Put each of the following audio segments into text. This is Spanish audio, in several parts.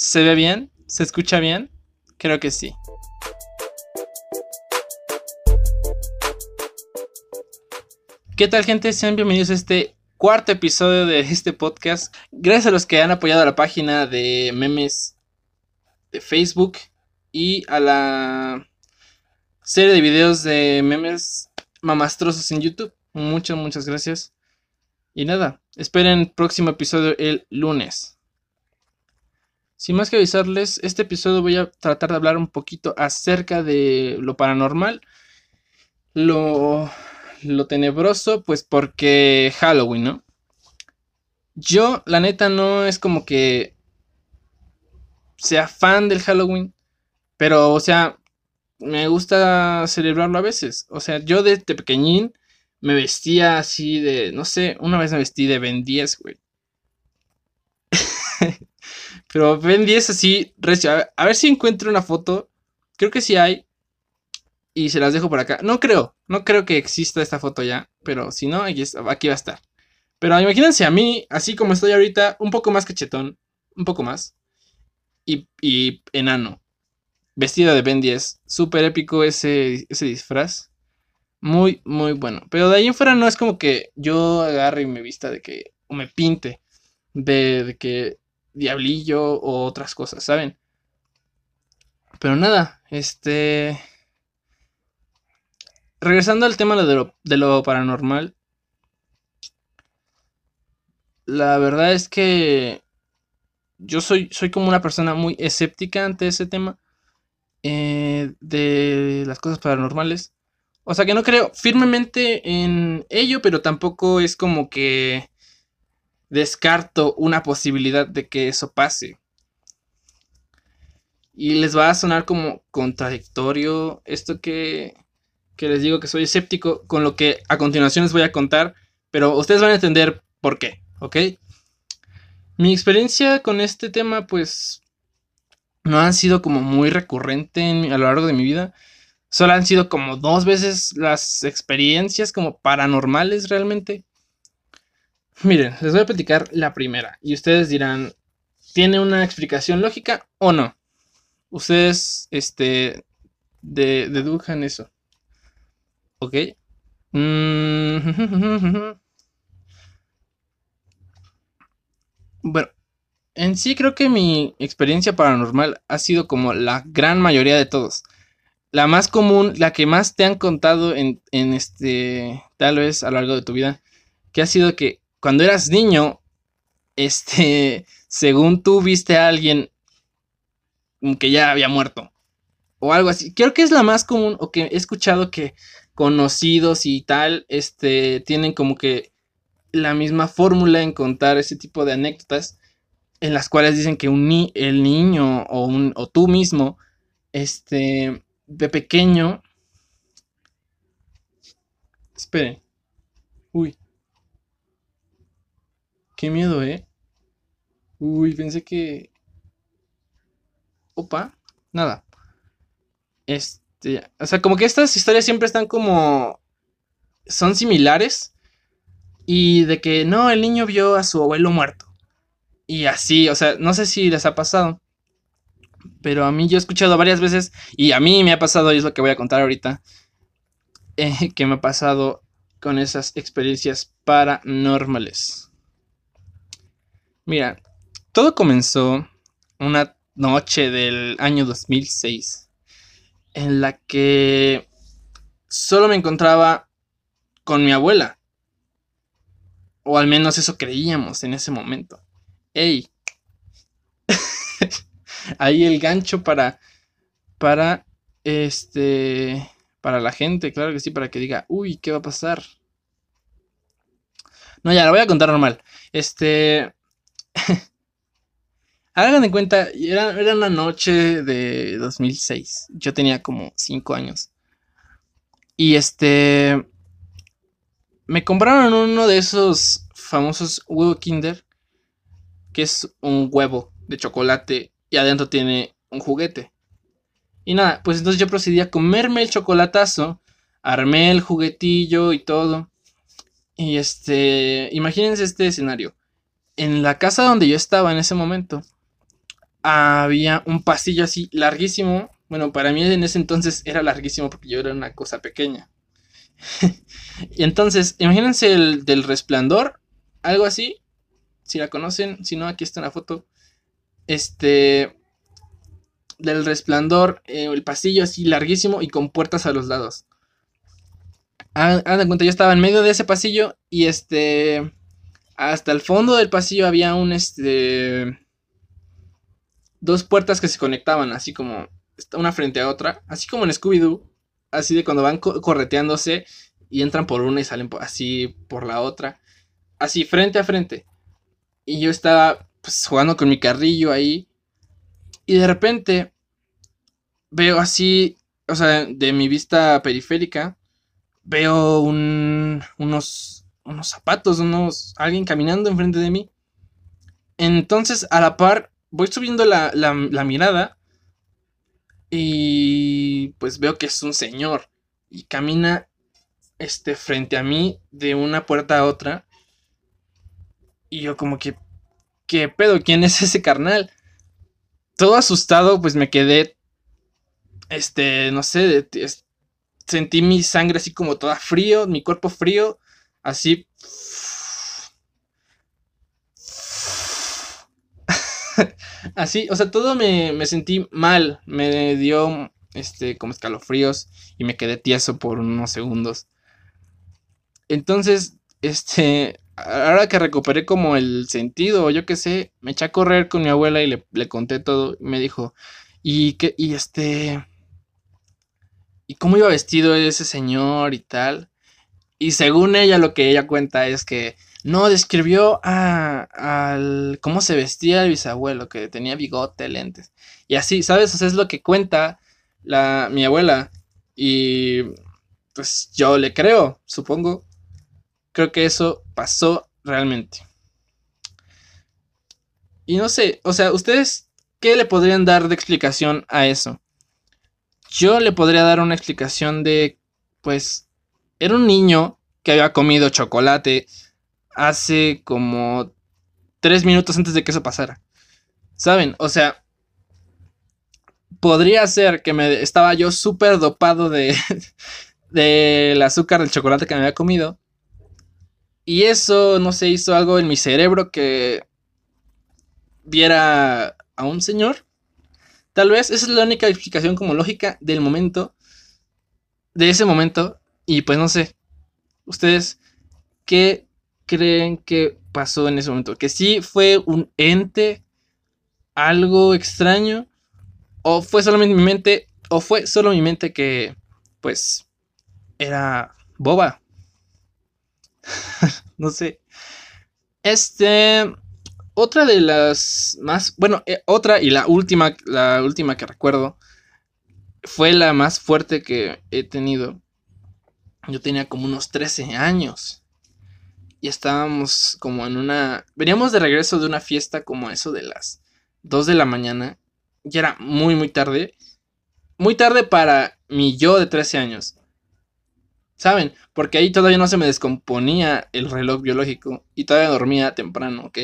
¿Se ve bien? ¿Se escucha bien? Creo que sí. ¿Qué tal gente? Sean bienvenidos a este cuarto episodio de este podcast. Gracias a los que han apoyado a la página de memes de Facebook y a la serie de videos de memes mamastrosos en YouTube. Muchas, muchas gracias. Y nada, esperen el próximo episodio el lunes. Sin más que avisarles, este episodio voy a tratar de hablar un poquito acerca de lo paranormal, lo, lo tenebroso, pues porque Halloween, ¿no? Yo, la neta, no es como que sea fan del Halloween, pero, o sea, me gusta celebrarlo a veces. O sea, yo desde pequeñín me vestía así de, no sé, una vez me vestí de Ben 10, güey. Pero Ben 10 así, A ver, si encuentro una foto. Creo que sí hay. Y se las dejo por acá. No creo, no creo que exista esta foto ya. Pero si no, aquí, aquí va a estar. Pero imagínense a mí, así como estoy ahorita, un poco más cachetón. Un poco más. Y, y enano. Vestido de Ben 10. Súper épico ese, ese disfraz. Muy, muy bueno. Pero de ahí en fuera no es como que yo agarre y me vista de que. O me pinte. De, de que. Diablillo o otras cosas, ¿saben? Pero nada, este. Regresando al tema de lo, paranormal. La verdad es que. Yo soy, soy como una persona muy escéptica ante ese tema. Eh, de las cosas paranormales. O sea que no creo firmemente en ello, pero tampoco es como que descarto una posibilidad de que eso pase. Y les va a sonar como contradictorio esto que, que les digo que soy escéptico con lo que a continuación les voy a contar, pero ustedes van a entender por qué, ¿ok? Mi experiencia con este tema pues no han sido como muy recurrente a lo largo de mi vida. Solo han sido como dos veces las experiencias como paranormales realmente. Miren, les voy a platicar la primera y ustedes dirán, ¿tiene una explicación lógica o no? Ustedes, este, dedujan eso. ¿Ok? Mm, bueno, en sí creo que mi experiencia paranormal ha sido como la gran mayoría de todos la más común, la que más te han contado en, este, tal vez a lo largo de tu vida, que ha sido que cuando eras niño, este, según tú viste a alguien que ya había muerto o algo así. Creo que es la más común o que he escuchado que conocidos y tal, este, tienen como que la misma fórmula en contar ese tipo de anécdotas en las cuales dicen que un el niño o, un, o tú mismo, este, de pequeño. Esperen. Uy. Qué miedo, ¿eh? Uy, pensé que... Opa. Nada. Este... O sea, como que estas historias siempre están como... Son similares. Y de que no, el niño vio a su abuelo muerto. Y así, o sea, no sé si les ha pasado. Pero a mí yo he escuchado varias veces y a mí me ha pasado, y es lo que voy a contar ahorita, eh, que me ha pasado con esas experiencias paranormales. Mira, todo comenzó una noche del año 2006 en la que solo me encontraba con mi abuela. O al menos eso creíamos en ese momento. ¡Ey! ahí el gancho para, para, este, para la gente, claro que sí, para que diga, uy, ¿qué va a pasar? No, ya, la voy a contar normal. Este, hagan de cuenta, era, era una noche de 2006, yo tenía como 5 años. Y este, me compraron uno de esos famosos huevo Kinder, que es un huevo de chocolate y adentro tiene un juguete. Y nada, pues entonces yo procedí a comerme el chocolatazo, armé el juguetillo y todo. Y este, imagínense este escenario. En la casa donde yo estaba en ese momento, había un pasillo así larguísimo. Bueno, para mí en ese entonces era larguísimo porque yo era una cosa pequeña. y entonces, imagínense el del resplandor, algo así. Si la conocen, si no, aquí está una foto. Este. Del resplandor, eh, el pasillo así larguísimo y con puertas a los lados. Hagan cuenta, yo estaba en medio de ese pasillo y este. Hasta el fondo del pasillo había un este. Dos puertas que se conectaban, así como una frente a otra, así como en Scooby-Doo, así de cuando van correteándose y entran por una y salen así por la otra, así frente a frente. Y yo estaba pues, jugando con mi carrillo ahí y de repente veo así, o sea, de mi vista periférica, veo unos, unos zapatos, unos, alguien caminando enfrente de mí. Entonces, a la par, voy subiendo la, la, mirada y pues veo que es un señor y camina este frente a mí de una puerta a otra. Y yo como que ¿qué pedo? ¿Quién es ese carnal? Todo asustado, pues me quedé este, no sé, sentí mi sangre así como toda frío, mi cuerpo frío, así Así, o sea, todo me, me, sentí mal. Me dio este como escalofríos y me quedé tieso por unos segundos. Entonces, este, ahora que recuperé como el sentido, yo qué sé, me eché a correr con mi abuela y le, le conté todo. Y me dijo, ¿y qué? Y este. ¿Y cómo iba vestido ese señor y tal? Y según ella, lo que ella cuenta es que no, describió a, al cómo se vestía el bisabuelo, que tenía bigote, lentes. Y así, ¿sabes? O sea, es lo que cuenta la, mi abuela. Y pues yo le creo, supongo. Creo que eso pasó realmente. Y no sé, o sea, ¿ustedes qué le podrían dar de explicación a eso? Yo le podría dar una explicación de, pues, era un niño que había comido chocolate hace como tres minutos antes de que eso pasara. ¿Saben? O sea, podría ser que me estaba yo súper dopado de del azúcar del chocolate que me había comido. Y eso, no sé, hizo algo en mi cerebro que viera a un señor. Tal vez esa es la única explicación como lógica del momento. De ese momento. Y pues no sé. Ustedes, ¿qué creen que pasó en ese momento? ¿Que sí fue un ente, algo extraño? ¿O fue solamente mi mente? ¿O fue solo mi mente que, pues, era boba? no sé. Este, otra de las más, bueno, eh, otra y la última, la última que recuerdo, fue la más fuerte que he tenido. Yo tenía como unos 13 años y estábamos como en una... Veníamos de regreso de una fiesta como eso de las 2 de la mañana. Y era muy, muy tarde. Muy tarde para mi yo de 13 años. ¿Saben? Porque ahí todavía no se me descomponía el reloj biológico y todavía dormía temprano, ¿ok?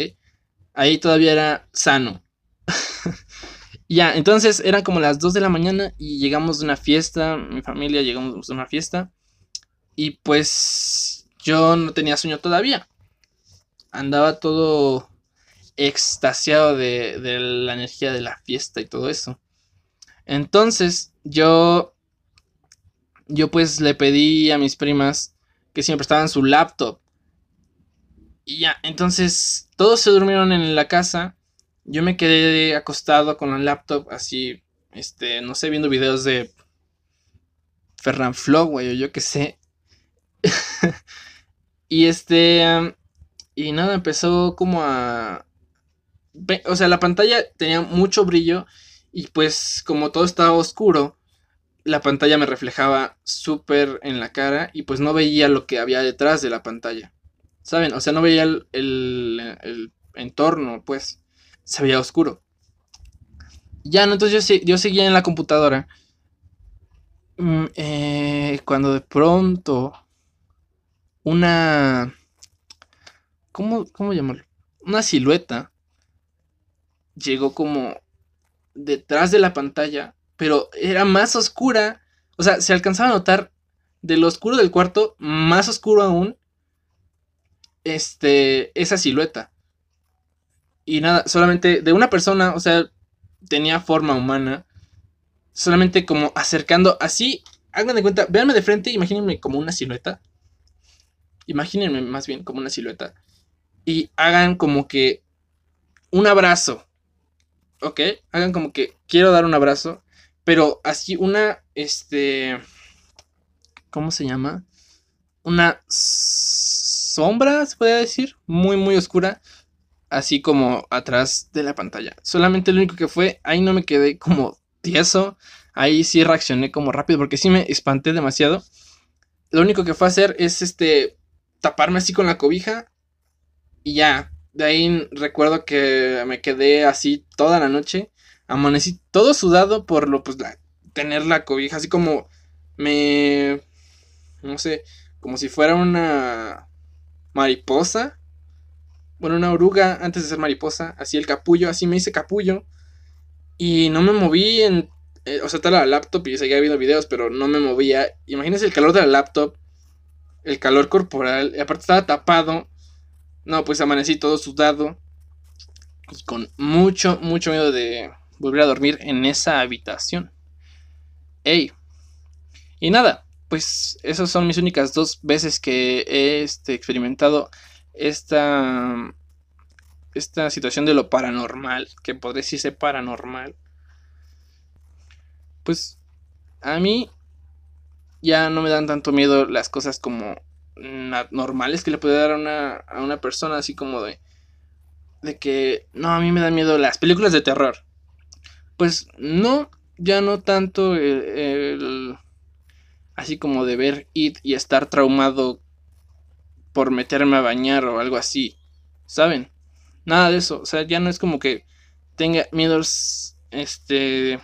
Ahí todavía era sano. ya, entonces eran como las 2 de la mañana y llegamos de una fiesta, mi familia llegamos de una fiesta y pues yo no tenía sueño todavía. Andaba todo extasiado de, la energía de la fiesta y todo eso. Entonces, yo. Yo pues le pedí a mis primas que siempre estaban su laptop. Y ya, entonces todos se durmieron en la casa. Yo me quedé acostado con el laptop así, este, no sé, viendo videos de Ferran Flow, güey, o yo qué sé. Y este. Y nada, empezó como a. O sea, la pantalla tenía mucho brillo. Y pues, como todo estaba oscuro, la pantalla me reflejaba súper en la cara. Y pues no veía lo que había detrás de la pantalla. ¿Saben? O sea, no veía el, el, entorno, pues. Se veía oscuro. Ya, no, entonces yo, yo seguía en la computadora. Mm, eh, cuando de pronto una... ¿Cómo, cómo llamarlo? Una silueta llegó como detrás de la pantalla, pero era más oscura. O sea, se alcanzaba a notar de lo oscuro del cuarto, más oscuro aún, este, esa silueta. Y nada, solamente de una persona, o sea, tenía forma humana, solamente como acercando así, hagan de cuenta, véanme de frente, imagínense como una silueta. Imagínense más bien como una silueta. Y hagan como que un abrazo. ¿Ok? Hagan como que quiero dar un abrazo. Pero así una, este... ¿Cómo se llama? Una sombra, se puede decir. Muy, muy oscura. Así como atrás de la pantalla. Solamente lo único que fue, ahí no me quedé como tieso. Ahí sí reaccioné como rápido porque sí me espanté demasiado. Lo único que fue hacer es este taparme así con la cobija y ya. De ahí recuerdo que me quedé así toda la noche. Amanecí todo sudado por lo pues tener la cobija así como me no sé, como si fuera una mariposa. Bueno, una oruga antes de ser mariposa, así el capullo, así me hice capullo. Y no me moví en. Eh, o sea, estaba la laptop y seguía viendo videos, pero no me movía. Imagínense el calor de la laptop, el calor corporal, aparte estaba tapado. No, pues amanecí todo sudado. Y con mucho, mucho miedo de volver a dormir en esa habitación. Ey. Y nada, pues esas son mis únicas dos veces que he este, experimentado esta esta situación de lo paranormal, que podría decirse paranormal, pues a mí ya no me dan tanto miedo las cosas como normales que le puede dar a una, a una persona, así como de, de que, no, a mí me dan miedo las películas de terror. Pues no, ya no tanto el, así como de ver It y estar traumado por meterme a bañar o algo así, ¿saben? Nada de eso. O sea, ya no es como que tenga miedos, este,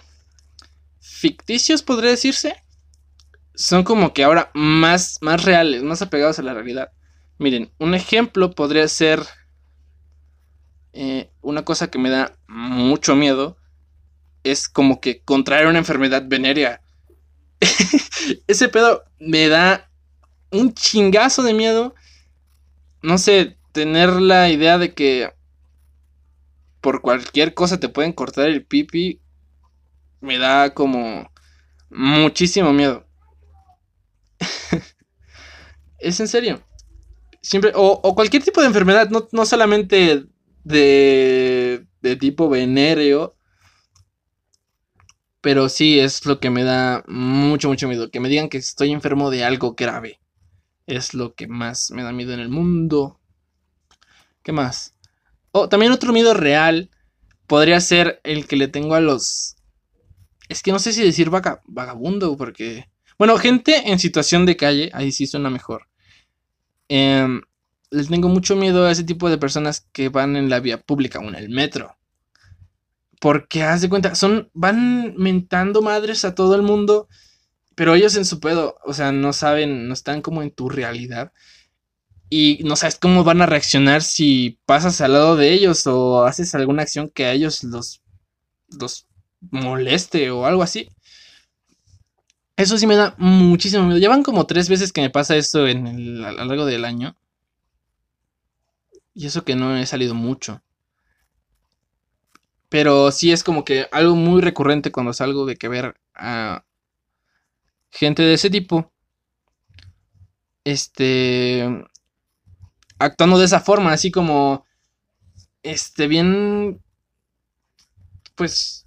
ficticios, podría decirse. Son como que ahora más, más reales, más apegados a la realidad. Miren, un ejemplo podría ser eh, una cosa que me da mucho miedo. Es como que contraer una enfermedad venérea. Ese pedo me da un chingazo de miedo. No sé, tener la idea de que por cualquier cosa te pueden cortar el pipi, me da como muchísimo miedo. Es en serio. Siempre, o, cualquier tipo de enfermedad, no, solamente de, de tipo venéreo, pero sí es lo que me da mucho, mucho miedo. Que me digan que estoy enfermo de algo grave. Es lo que más me da miedo en el mundo. ¿Qué más? Oh, también otro miedo real podría ser el que le tengo a los... Es que no sé si decir vagabundo, porque... Bueno, gente en situación de calle, ahí sí suena mejor. Eh, les tengo mucho miedo a ese tipo de personas que van en la vía pública o en el metro. Porque haz de cuenta, son, van mentando madres a todo el mundo, pero ellos en su pedo, o sea, no saben, no están como en tu realidad y no sabes cómo van a reaccionar si pasas al lado de ellos o haces alguna acción que a ellos los, los moleste o algo así. Eso sí me da muchísimo miedo. Llevan como tres veces que me pasa esto en a lo largo del año. Y eso que no he salido mucho. Pero sí es como que algo muy recurrente cuando salgo de que ver a gente de ese tipo. Este actuando de esa forma, así como, este, bien, pues,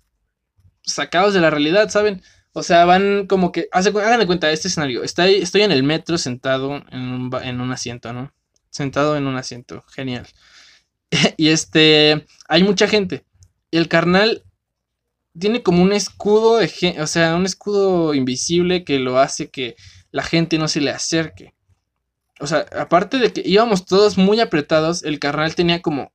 sacados de la realidad, ¿saben? O sea, van como que, hagan de cuenta este escenario, estoy, estoy en el metro sentado en un, en un asiento, ¿no? Sentado en un asiento, genial. y este, hay mucha gente. Y el carnal tiene como un escudo, de, o sea, un escudo invisible que lo hace que la gente no se le acerque. O sea, aparte de que íbamos todos muy apretados, el carnal tenía como.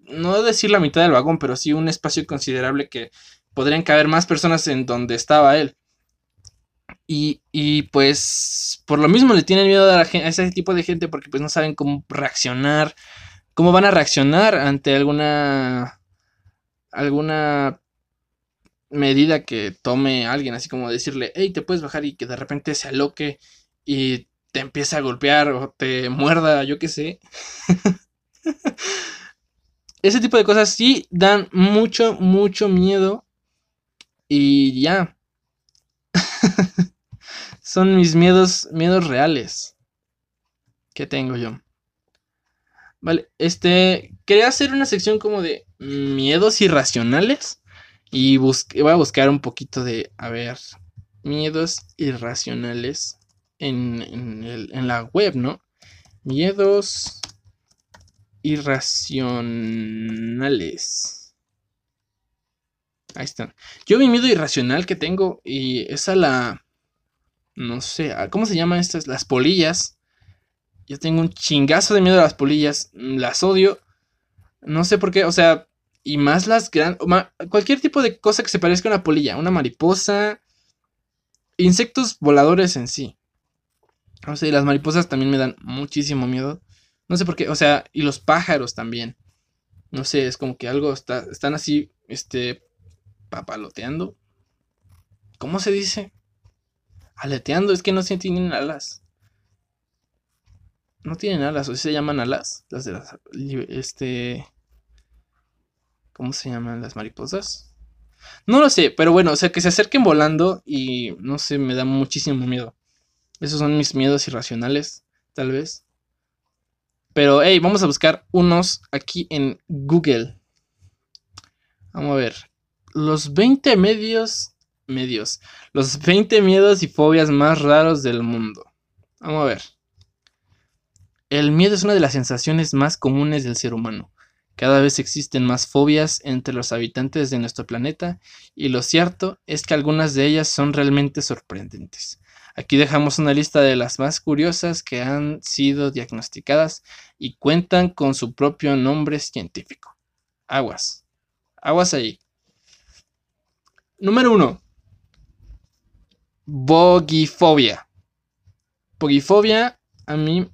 No decir la mitad del vagón, pero sí un espacio considerable que podrían caber más personas en donde estaba él. Y, y pues por lo mismo le tienen miedo a, a, ese tipo de gente porque pues no saben cómo reaccionar, cómo van a reaccionar ante alguna alguna medida que tome alguien, así como decirle, hey, te puedes bajar y que de repente se aloque y te empiece a golpear o te muerda, yo qué sé. Ese tipo de cosas sí dan mucho, mucho miedo. Y ya. Son mis miedos, miedos reales. Que tengo yo. Vale, este. Quería hacer una sección como de miedos irracionales. Y voy a buscar un poquito de, a ver, miedos irracionales en, en la web, ¿no? Miedos irracionales. Ahí están. Yo mi miedo irracional que tengo y es a la... No sé, ¿cómo se llaman estas? Las polillas. Yo tengo un chingazo de miedo a las polillas. Las odio. No sé por qué, o sea, y más las grandes. Cualquier tipo de cosa que se parezca a una polilla, una mariposa. Insectos voladores en sí. No sé, las mariposas también me dan muchísimo miedo. No sé por qué, o sea, y los pájaros también. No sé, es como que algo está, están así, este, papaloteando. ¿Cómo se dice? Aleteando, es que no tienen alas. No tienen alas, o se llaman alas. Las de las, este, ¿Cómo se llaman las mariposas? No lo sé, pero bueno, o sea, que se acerquen volando y no sé, me da muchísimo miedo. Esos son mis miedos irracionales, tal vez. Pero, hey, vamos a buscar unos aquí en Google. Vamos a ver. Los 20 medios. Medios. Los 20 miedos y fobias más raros del mundo. Vamos a ver. El miedo es una de las sensaciones más comunes del ser humano. Cada vez existen más fobias entre los habitantes de nuestro planeta y lo cierto es que algunas de ellas son realmente sorprendentes. Aquí dejamos una lista de las más curiosas que han sido diagnosticadas y cuentan con su propio nombre científico. Aguas. Aguas ahí. Número 1. Bogifobia. Bogifobia a mí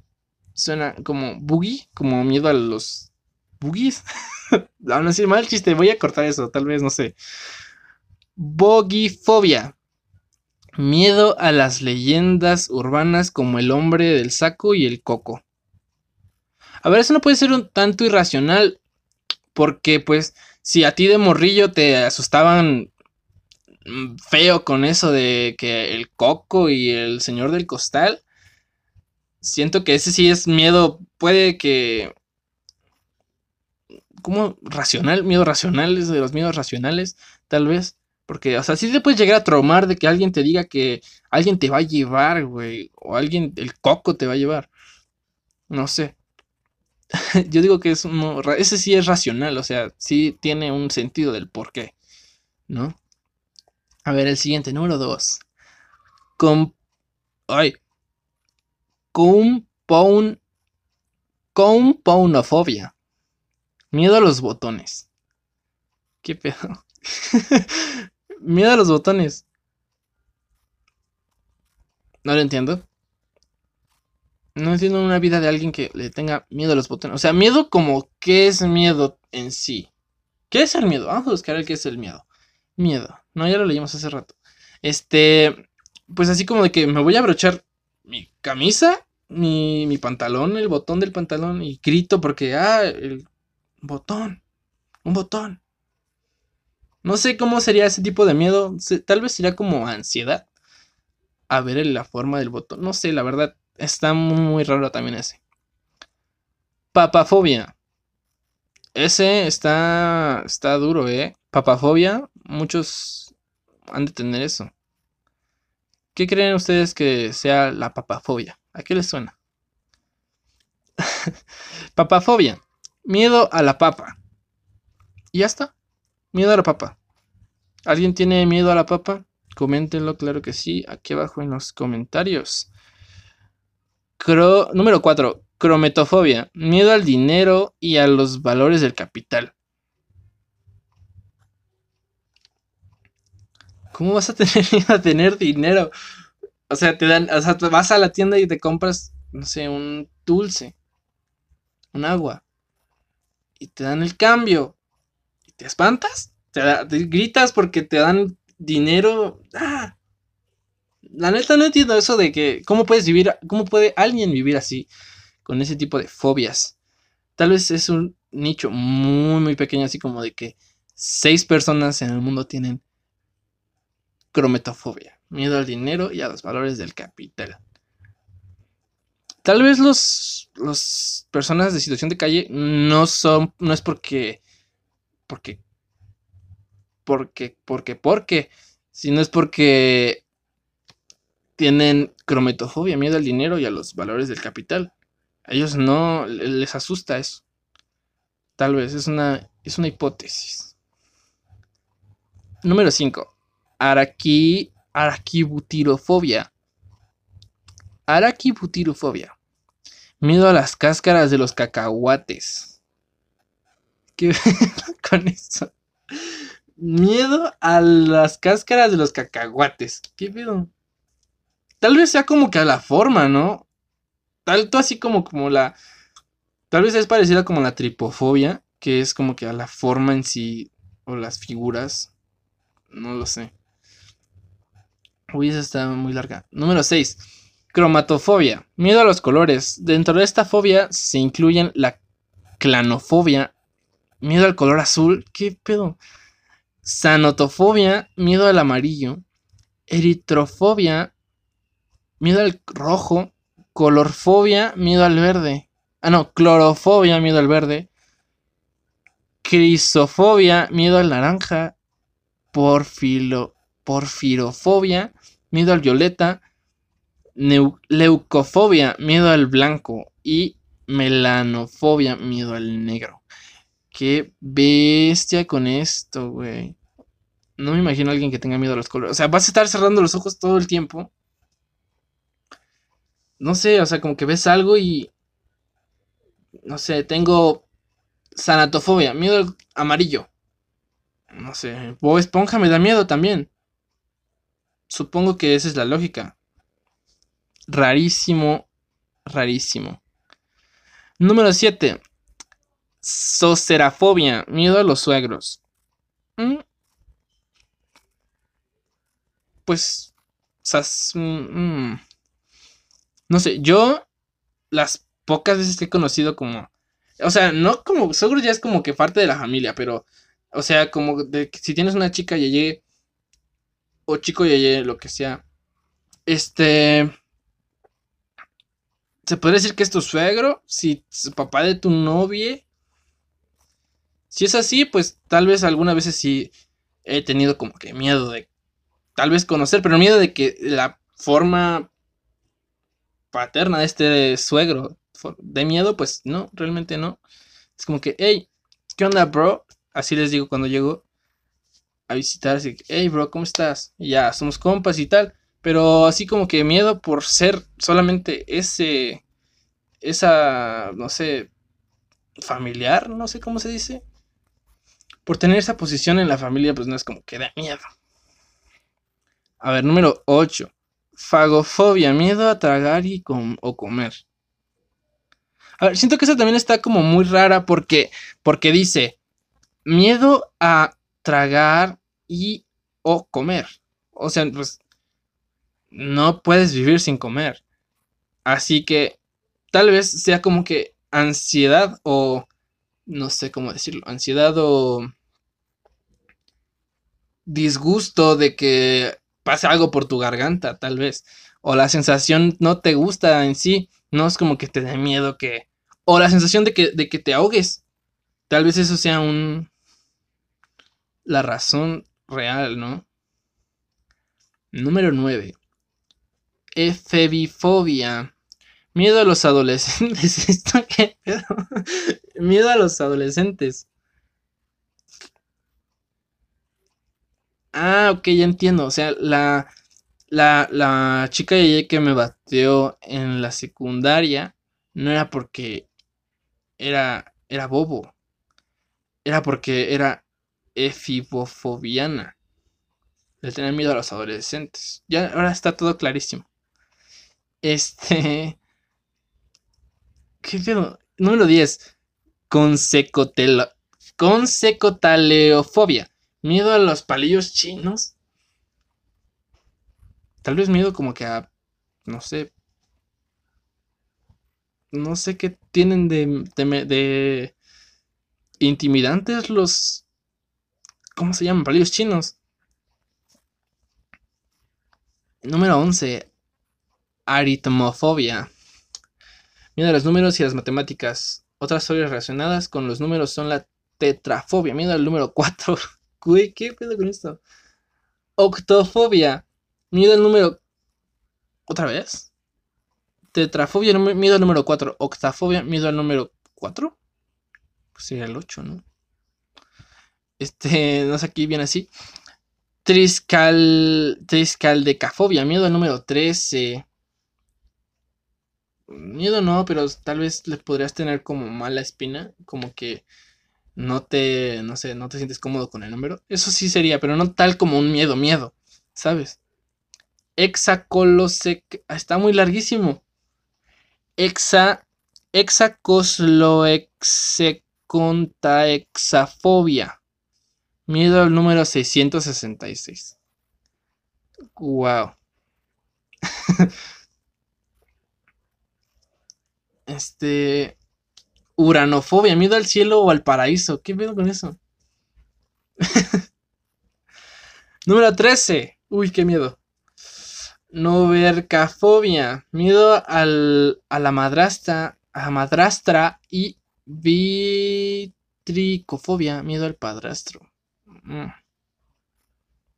suena como boogie, como miedo a los boogies. Aún así, mal chiste, voy a cortar eso, tal vez, no sé. Bogifobia. Miedo a las leyendas urbanas como el hombre del saco y el coco. A ver, eso no puede ser un tanto irracional. Porque, pues, si a ti de morrillo te asustaban feo con eso de que el coco y el señor del costal, siento que ese sí es miedo. Puede que como racional, miedo racional, es de los miedos racionales, tal vez. Porque, o sea, sí te puedes llegar a traumar de que alguien te diga que alguien te va a llevar, güey. O alguien, el coco te va a llevar. No sé. Yo digo que es ese sí es racional, o sea, sí tiene un sentido del por qué, ¿no? A ver, el siguiente, número dos. Con... Ay. Compound... Compoundofobia. Miedo a los botones. ¿Qué pedo? Miedo a los botones. No lo entiendo. No entiendo una vida de alguien que le tenga miedo a los botones. O sea, miedo como qué es miedo en sí. ¿Qué es el miedo? Vamos a buscar el qué es el miedo. Miedo. No, ya lo leímos hace rato. Este, pues así como de que me voy a abrochar mi camisa, mi, mi pantalón, el botón del pantalón y grito porque, ah, el botón, un botón. No sé cómo sería ese tipo de miedo. Tal vez sería como ansiedad. A ver la forma del botón. No sé, la verdad. Está muy, raro también ese. Papafobia. Ese está. Está duro, eh. Papafobia. Muchos han de tener eso. ¿Qué creen ustedes que sea la papafobia? ¿A qué les suena? papafobia. Miedo a la papa. Y ya está. Miedo a la papa. ¿Alguien tiene miedo a la papa? Coméntenlo, claro que sí, aquí abajo en los comentarios. Número 4. Crometofobia. Miedo al dinero y a los valores del capital. ¿Cómo vas a tener a tener dinero? O sea, te dan, o sea, vas a la tienda y te compras, no sé, un dulce, un agua y te dan el cambio y te espantas. gritas porque te dan dinero. Ah. La neta no entiendo eso de que cómo puedes vivir, cómo puede alguien vivir así con ese tipo de fobias. Tal vez es un nicho muy muy pequeño así como de que seis personas en el mundo tienen crometofobia, miedo al dinero y a los valores del capital. Tal vez los, los personas de situación de calle no son, no es porque, porque, porque, porque, porque, sino es porque tienen crometofobia, miedo al dinero y a los valores del capital. A ellos no les asusta eso. Tal vez es una, es una hipótesis. Número 5. Araqui, araquibutirofobia. Araquibutirofobia. Miedo a las cáscaras de los cacahuates. ¿Qué con eso? Miedo a las cáscaras de los cacahuates. ¿Qué pedo? Tal vez sea como que a la forma, ¿no? Tal, así como, como la. Tal vez es parecida como la tripofobia, que es como que a la forma en sí o las figuras. No lo sé. Uy, esa está muy larga. Número 6. Cromatofobia, miedo a los colores. Dentro de esta fobia se incluyen la clanofobia, miedo al color azul, ¿qué pedo? Sanotofobia, miedo al amarillo. Eritrofobia, miedo al rojo. Colorfobia, miedo al verde. Ah, no, clorofobia, miedo al verde. Crisofobia, miedo al naranja. Porfilo, porfirofobia, miedo al violeta leucofobia, miedo al blanco. Y melanofobia, miedo al negro. Qué bestia con esto, güey. No me imagino a alguien que tenga miedo a los colores. O sea, vas a estar cerrando los ojos todo el tiempo. No sé, o sea, como que ves algo y. No sé, tengo sanatofobia, miedo al amarillo. No sé, Bob Esponja me da miedo también. Supongo que esa es la lógica rarísimo, rarísimo. Número 7. Socerafobia, miedo a los suegros. Mm. Pues, mm, mm. no sé, yo las pocas veces que he conocido como, o sea, no como suegros ya es como que parte de la familia, pero, o sea, como de si tienes una chica yeye o chico yeye, lo que sea, este, se podría decir que es tu suegro, si es papá de tu novia. Si es así, pues tal vez algunas veces sí he tenido como que miedo de tal vez conocer, pero miedo de que la forma paterna de este suegro de miedo, pues no, realmente no. Es como que, hey, ¿qué onda, bro? Así les digo cuando llego a visitar, que, hey, bro, ¿cómo estás? Y ya, somos compas y tal. Pero así como que miedo por ser solamente ese, esa, no sé, familiar, no sé cómo se dice. Por tener esa posición en la familia, pues no es como que da miedo. A ver, número 8. Fagofobia, miedo a tragar y o comer. A ver, siento que esa también está como muy rara porque, porque dice miedo a tragar y o comer. O sea, pues no puedes vivir sin comer. Así que tal vez sea como que ansiedad o no sé cómo decirlo, ansiedad o disgusto de que pase algo por tu garganta, tal vez. O la sensación no te gusta en sí, no es como que te dé miedo que... O la sensación de que, de que te ahogues. Tal vez eso sea un... La razón real, ¿no? Número 9 efebifobia. Miedo a los adolescentes. ¿Esto qué Miedo a los adolescentes. Ah, ok, ya entiendo. O sea, la, la, la chica que me bateó en la secundaria no era porque era, era bobo. Era porque era efibofobiana. Le tenía miedo a los adolescentes. Ya ahora está todo clarísimo. Este. ¿Qué pedo? Número 10. Consecotaleofobia. Miedo a los palillos chinos. Tal vez miedo como que a, no sé, no sé qué tienen de, de, intimidantes los, ¿cómo se llaman? Palillos chinos. Número 11. Aritmofobia. Miedo a los números y las matemáticas. Otras historias relacionadas con los números son la tetrafobia. Miedo al número 4. Güey, ¿qué pedo con esto? Octofobia. Miedo al número. ¿Otra vez? Tetrafobia, miedo al número 4. Octafobia, miedo al número 4. Pues sería el 8, ¿no? Este, no sé, aquí viene así. Triscal. Triscaldecafobia, miedo número 13. Miedo no, pero tal vez le podrías tener como mala espina. Como que no te, no sé, no te sientes cómodo con el número. Eso sí sería, pero no tal como un miedo, miedo, ¿sabes? Hexacolosec. Está muy larguísimo. Hexa. Hexacosloexecontaexafobia. Miedo al número 666. Wow. este. Uranofobia. Miedo al cielo o al paraíso. ¿Qué pedo con eso? número 13. Uy, qué miedo. Novercafobia, miedo al, a la madrastra, a madrastra y vitricofobia, miedo al padrastro. Mm.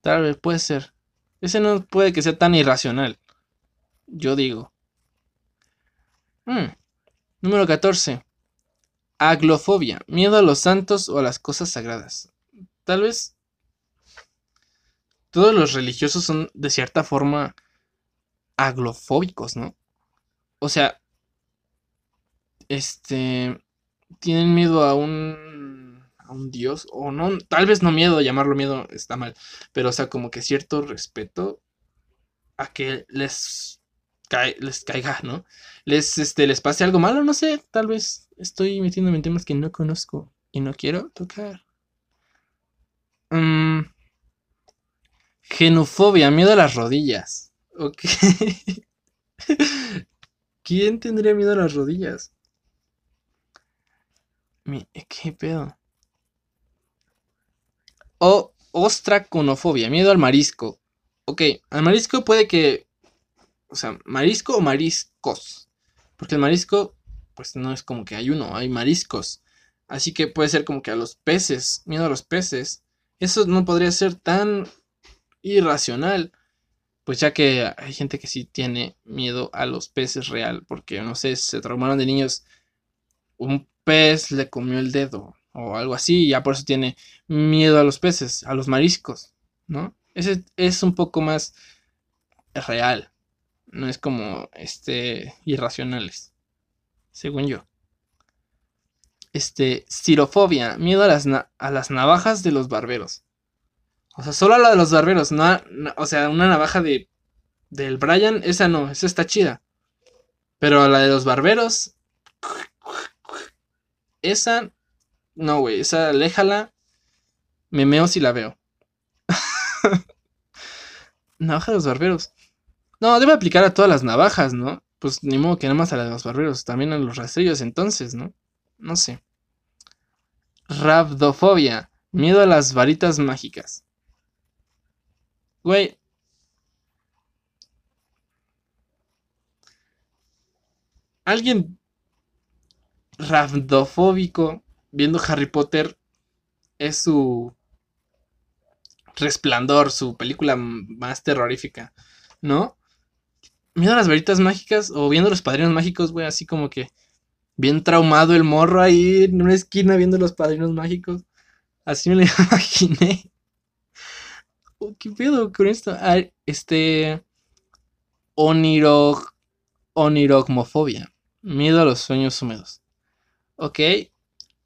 Tal vez puede ser. Ese no puede que sea tan irracional. Yo digo. Mm. Número 14. Aglofobia, miedo a los santos o a las cosas sagradas. Tal vez todos los religiosos son de cierta forma aglofóbicos, ¿no? O sea, este, tienen miedo a un, a un dios, o no, tal vez no miedo, llamarlo miedo está mal, pero o sea, como que cierto respeto a que les, les caiga, ¿no? Les, este, les pase algo malo, no sé, tal vez estoy metiéndome en temas que no conozco y no quiero tocar. Mm, genofobia, miedo a las rodillas. Ok. ¿Quién tendría miedo a las rodillas? ¿Qué pedo? O ostraconofobia, miedo al marisco. Ok, al marisco puede que. O sea, marisco o mariscos. Porque el marisco, pues no es como que hay uno, hay mariscos. Así que puede ser como que a los peces, miedo a los peces. Eso no podría ser tan irracional pues ya que hay gente que sí tiene miedo a los peces real, porque no sé, se traumaron de niños, un pez le comió el dedo o algo así, y ya por eso tiene miedo a los peces, a los mariscos, ¿no? Ese es un poco más real, no es como este irracionales, según yo. Este, cirofobia, miedo a las, a las navajas de los barberos. O sea, solo la de los barberos, no, o sea, una navaja de del Brian, esa no, esa está chida. Pero la de los barberos, esa, no, güey, esa léjala, me meo si la veo. Navaja de los barberos. No, debe aplicar a todas las navajas, ¿no? Pues ni modo que nada más a la de los barberos, también a los rastrillos entonces, ¿no? No sé. Rabdofobia, miedo a las varitas mágicas. Güey. Alguien rafdofóbico viendo Harry Potter es su resplandor, su película más terrorífica, ¿no? Viendo las veritas mágicas o viendo los padrinos mágicos, güey, así como que bien traumado el morro ahí en una esquina viendo los padrinos mágicos. Así me lo imaginé. Oh, ¿Qué pedo con esto? Este. Onirog. Onirogmofobia. Miedo a los sueños húmedos. Ok.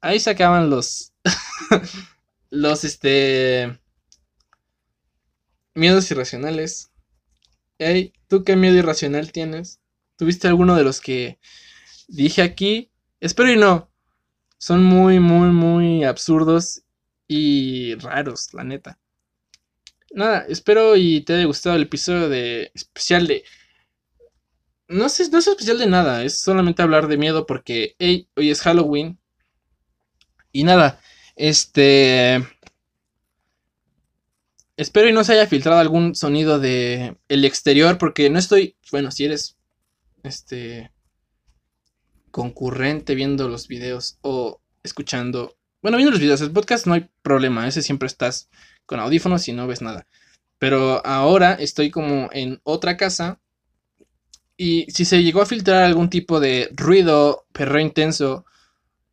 Ahí se acaban los. los este. Miedos irracionales. Hey, ¿tú qué miedo irracional tienes? ¿Tuviste alguno de los que dije aquí? Espero y no. Son muy, muy, muy absurdos y raros, la neta. Nada, espero y te haya gustado el episodio de especial de... No sé, no es especial de nada, es solamente hablar de miedo porque hoy es Halloween. Y nada, este... Espero y no se haya filtrado algún sonido de el exterior porque no estoy, bueno, si eres este concurrente viendo los videos o escuchando, bueno, viendo los videos, el podcast no hay problema, ese siempre estás con audífonos y no ves nada. Pero ahora estoy como en otra casa y si se llegó a filtrar algún tipo de ruido, perro intenso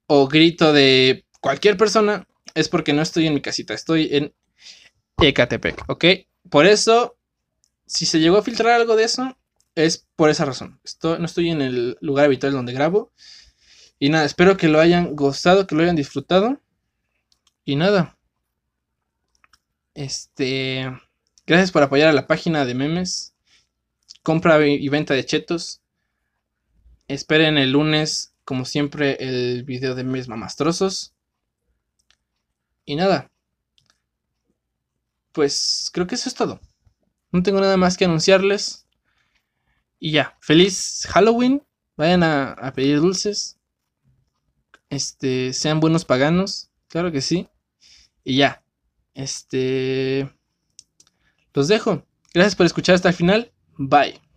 o grito de cualquier persona, es porque no estoy en mi casita, estoy en Ecatepec, ¿ok? Por eso, si se llegó a filtrar algo de eso, es por esa razón. no estoy en el lugar habitual donde grabo. Y nada, espero que lo hayan gozado, que lo hayan disfrutado. Y nada. Este. Gracias por apoyar a la página de memes. Compra y venta de chetos. Esperen el lunes, como siempre, el video de memes mamastrosos. Y nada pues creo que eso es todo. No tengo nada más que anunciarles. Y ya, feliz Halloween. Vayan a, pedir dulces. Este, sean buenos paganos. Claro que sí. Y ya. Este. Los dejo. Gracias por escuchar hasta el final. Bye.